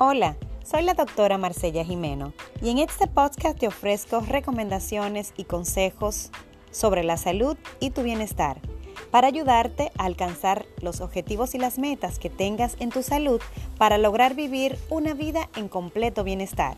Hola, soy la doctora Marcella Jimeno y en este podcast te ofrezco recomendaciones y consejos sobre la salud y tu bienestar para ayudarte a alcanzar los objetivos y las metas que tengas en tu salud para lograr vivir una vida en completo bienestar.